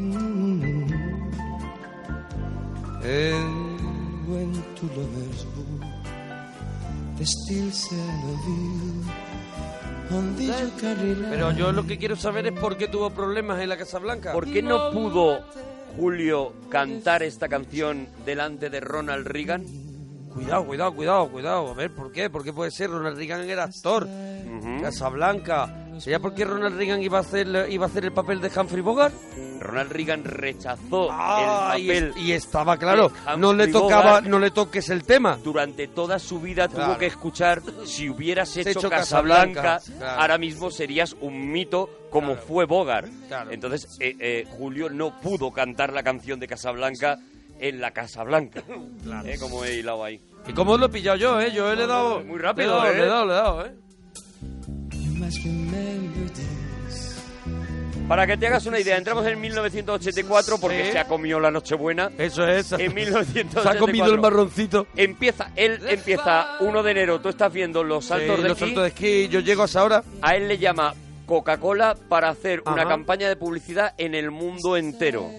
mm, and when two lovers woo, they still say I love you. Pero yo lo que quiero saber es por qué tuvo problemas en la Casa Blanca. ¿Por qué no pudo Julio cantar esta canción delante de Ronald Reagan? Cuidado, cuidado, cuidado, cuidado. A ver, ¿por qué? ¿Por qué puede ser? Ronald Reagan era actor. Casablanca. ¿Sería porque Ronald Reagan iba a hacer iba a hacer el papel de Humphrey Bogart? Ronald Reagan rechazó Ah, el papel y estaba claro, no le tocaba, Bogart. no le toques el tema. durante toda su vida Claro. tuvo que escuchar si hubieras hecho, hecho Casablanca, Casablanca, claro. ahora mismo serías un mito como Claro. fue Bogart. Claro. Entonces eh, eh, Julio no pudo cantar la canción de Casablanca en la Casablanca, Eh, como he hilado ahí. ¿Y cómo lo he pillado yo, eh? Yo le he dado... Muy rápido, le he dado, ¿eh? Le he dado, le he dado, eh. Para que te hagas una idea, entramos en 1984 porque se ha comido la Nochebuena. Eso es. En Se 1984 ha comido el marroncito. Empieza, él empieza 1 de enero, tú estás viendo los saltos Sí, de los esquí. saltos de esquí, yo llego a esa hora. A él le llama Coca-Cola para hacer una campaña de publicidad en el mundo entero.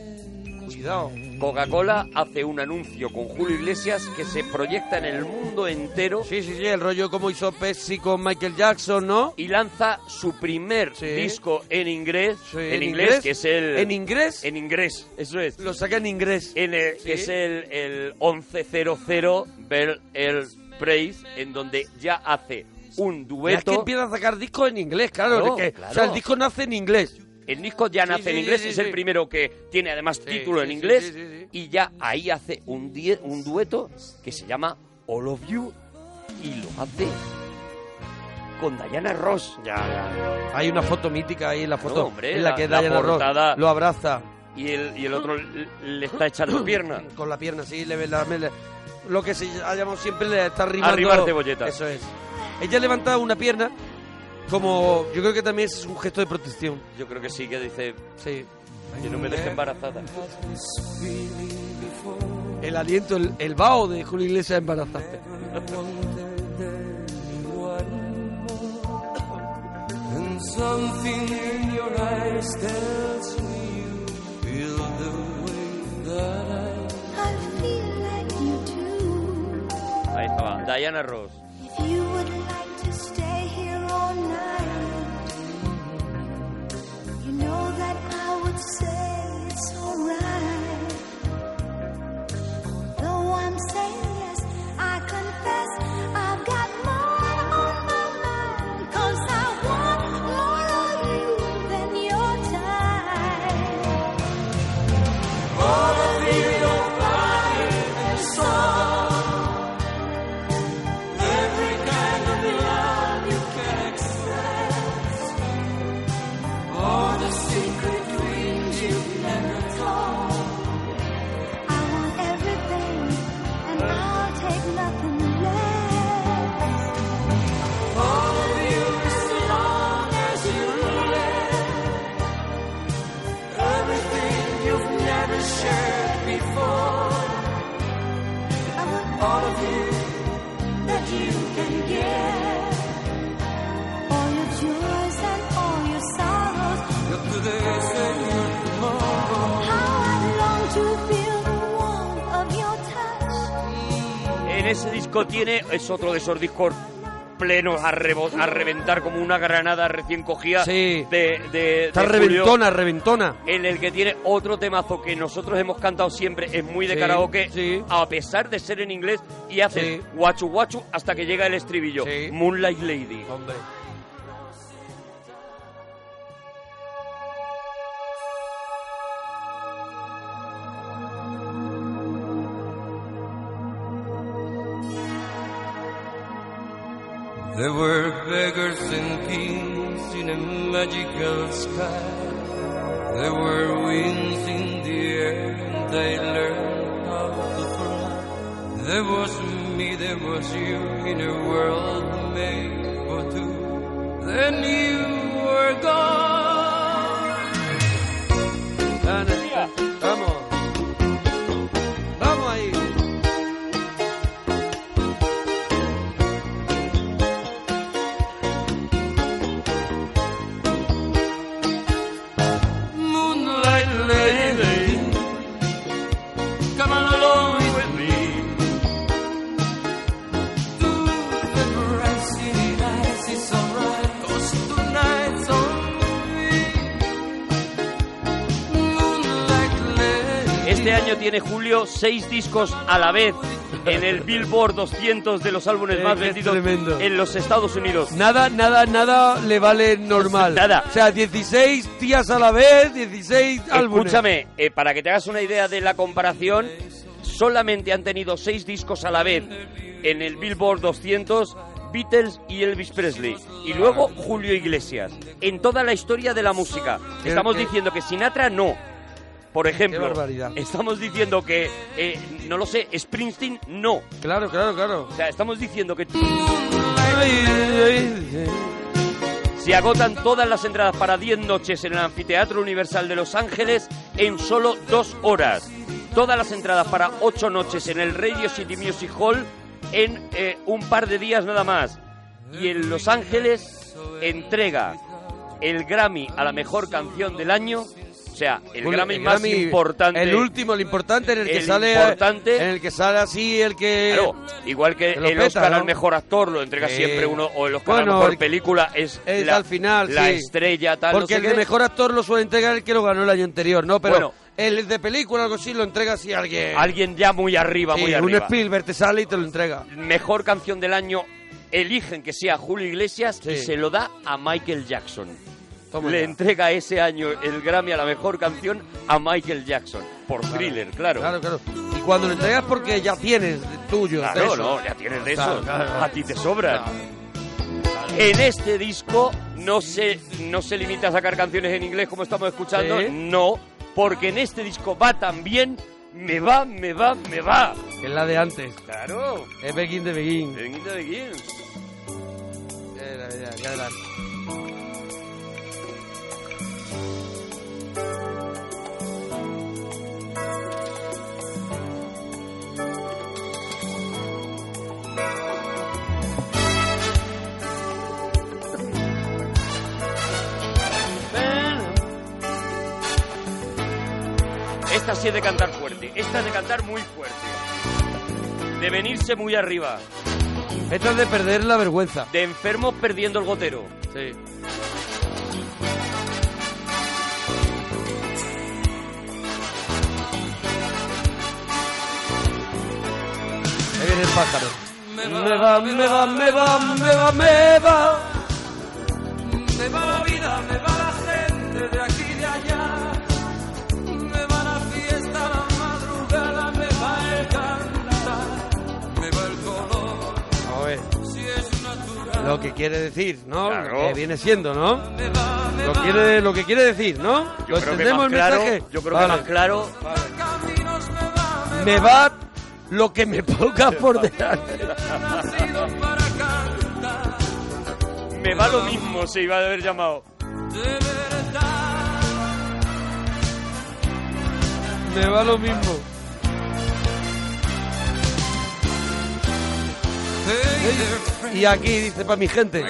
Cuidado. Coca-Cola hace un anuncio con Julio Iglesias que se proyecta en el mundo entero Sí, sí, sí, el rollo como hizo Pepsi con Michael Jackson, ¿no? y lanza su primer Sí. disco en inglés, Sí, en, en inglés, inglés. que es el ¿En inglés? en inglés, eso es. Lo saca en inglés. En el- Sí. que es el, el 1100 Bell Air Praise, en donde ya hace un Ya es que dueto. empieza a sacar discos en inglés, claro. De que- claro. O sea, el disco nace en inglés. El disco ya Sí, nace en sí, inglés, sí, es sí. el primero que tiene además Sí, título en sí, sí, inglés. sí, sí, sí. Y ya ahí hace un, die- un dueto que se llama All of You y lo hace con Diana Ross. Ya, ya. Hay una foto mítica ahí en la foto. Claro, hombre, en la la- que la Diana Ross lo abraza Y el, y el otro le, le está echando pierna. con la pierna así, le, la- le- lo que se ha llamado siempre le está arrimando. Arrimar cebolletas. Eso es. Ella levanta una pierna como yo creo que también es un gesto de protección. Yo creo que sí, que dice Sí. que no me deje embarazada. El aliento, el, el vaho de Julio Iglesias embarazada. And something in your En ese disco tiene, es otro de esos discos plenos a, rebo- a reventar como una granada recién cogida Sí. de, de, Está de Julio, reventona, reventona. en el que tiene otro temazo que nosotros hemos cantado siempre, es muy de Sí, karaoke, sí. a pesar de ser en inglés, y hace guachu guachu hasta que llega el estribillo, Sí. Moonlight Lady. Hombre. There were beggars and kings in a magical sky. There were winds in the air and they learned how to fly. There was me, there was you in a world made for two. Then you were gone. Año tiene Julio seis discos a la vez en el Billboard 200 de los álbumes más vendidos tremendo. en los Estados Unidos. Nada, nada, nada le vale normal. Nada. O sea, 16 tías a la vez, 16 álbumes. Escúchame, eh, para que te hagas una idea de la comparación, solamente han tenido seis discos a la vez en el Billboard 200 Beatles y Elvis Presley. Y luego Julio Iglesias. En toda la historia de la música. Estamos diciendo que Sinatra no. Por ejemplo, estamos diciendo que, eh, no lo sé, Springsteen no. Claro, claro, claro. O sea, estamos diciendo que. Se agotan todas las entradas para 10 noches en el Anfiteatro Universal de Los Ángeles en solo dos horas. Todas las entradas para 8 noches en el Radio City Music Hall en eh, un par de días nada más. Y en Los Ángeles entrega el Grammy a la mejor canción del año. O sea, el Bueno, Grammy más Grammy, importante. El último, el importante en el que El sale. importante. En el que sale así, el que. Claro, igual que el peta, Oscar ¿no? al mejor actor lo entrega siempre uno, o el Oscar a Bueno, la mejor el- película es, es la, al final, la sí. estrella tal. no Porque sé el de mejor actor lo suele entregar el que lo ganó el año anterior, ¿no? Pero Bueno. el de película, algo así, lo entrega así alguien. Alguien ya muy arriba, Sí, muy un arriba. Spielberg te sale y te lo entrega. Mejor canción del año eligen que sea Julio Iglesias y se lo da a Michael Jackson. Toma Le ya. entrega ese año el Grammy a la mejor canción a Michael Jackson. Por thriller, claro. Claro, claro. Y cuando lo entregas porque ya tienes de tuyo. de Claro, eso. no, ya tienes de Claro, eso. claro. A ti te sobran. Claro. En este disco no se, no se limita a sacar canciones en inglés como estamos escuchando, no, porque en este disco va también, me va, me va, me va. Que es la de antes. Claro, Es Begin de Begin. Begin the Begin. Esta sí es de cantar fuerte, esta es de cantar muy fuerte. De venirse muy arriba, Esta es de perder la vergüenza. de enfermos perdiendo el gotero. Sí. Ahí viene el pájaro. Me Me va, me va, me va, me va, me va. Lo que quiere decir, ¿no? Claro. Lo que viene siendo, ¿no? Lo, quiere, lo que quiere decir, ¿no? Yo ¿Lo creo que entendemos más el claro, mensaje? yo creo Vale. que más claro. Me va, lo que me ponga por delante. Me va lo mismo, se iba a haber llamado. De verdad, Me va lo mismo. Y aquí dice para mi gente.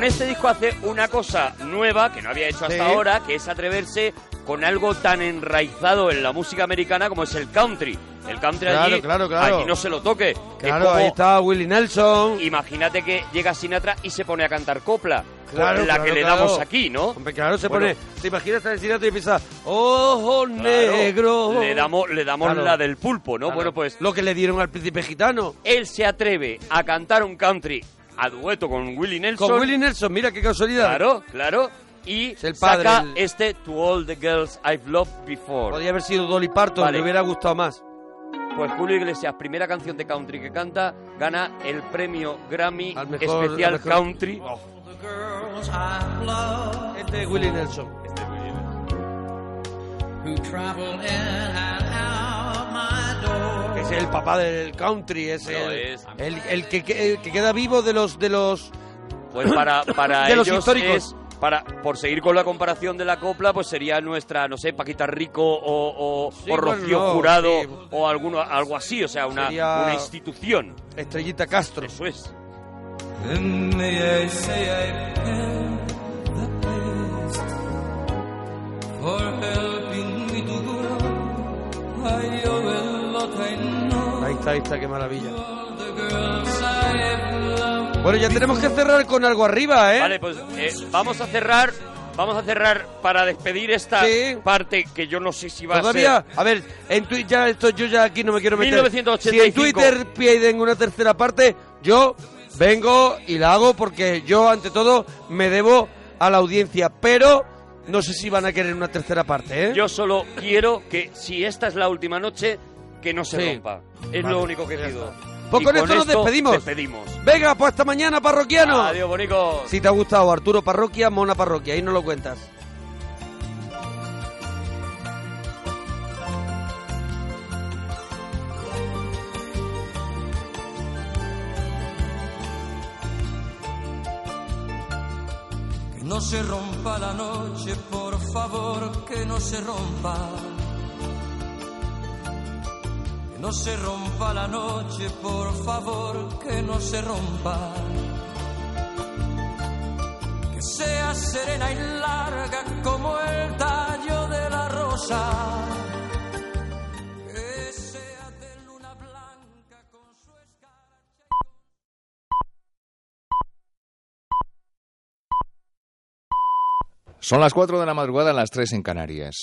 Con este disco hace una cosa nueva que no había hecho hasta Sí. ahora, que es atreverse con algo tan enraizado en la música americana como es el country. El country Claro, allí, claro, claro. allí no se lo toque. Es Claro, como- ahí está Willie Nelson. Imagínate que llega Sinatra y se pone a cantar copla, Claro, con la claro, que le claro. damos aquí, ¿no? Hombre, claro, se Bueno, pone. ¿Te imaginas al Sinatra y piensa, ojo claro, negro? Le damos, le damos Claro. la del pulpo, ¿no? Claro. Bueno, pues Lo que le dieron al príncipe gitano. él se atreve a cantar un country a dueto con Willie Nelson. Con Willie Nelson, mira qué casualidad. Claro, claro. Y Es el padre, saca el- este To All the Girls I've Loved Before. Podría haber sido Dolly Parton, Vale. me hubiera gustado más. Pues Julio Iglesias, primera canción de country que canta, gana el premio Grammy Al mejor- especial al mejor- country. The girls I love Este es Willie Nelson. who travel in and out my door. Es el papá del country, es, el, es. el, el que, que- el que queda vivo de los de los Pues para, para De los ellos históricos. es- para, por seguir con la comparación de la copla, pues sería nuestra, no sé, Paquita Rico o, o, Sí, o Rocío Jurado sí. o alguno, algo así, o sea, una, Sería- una institución. Estrellita Castro. Eso es. For helping me to grow. I qué maravilla. Bueno, ya tenemos que cerrar con algo arriba, ¿eh? Vale, pues eh, vamos a cerrar. Vamos a cerrar para despedir esta Sí. parte que yo no sé si va Todavía, a ser. a ver, en Twitter ya esto yo ya aquí no me quiero meter. 1985. Si en Twitter piden una tercera parte, yo vengo y la hago porque yo ante todo me debo a la audiencia, pero no sé si van a querer una tercera parte, ¿eh? Yo solo quiero que si esta es la última noche, que no se Sí. rompa. Es Vale, lo único que pido. Pues Y con esto nos despedimos. despedimos. Venga, pues hasta mañana, parroquiano. Adiós, bonicos. Si te ha gustado Arturo Parroquia, Mona Parroquia, ahí no lo cuentas. Que no se rompa la noche, por favor, que no se rompa. No se rompa la noche, por favor, que no se rompa. Que sea serena y larga como el tallo de la rosa. Que sea de luna blanca con su escarcha. Son las 4 de la madrugada, las 3 en Canarias.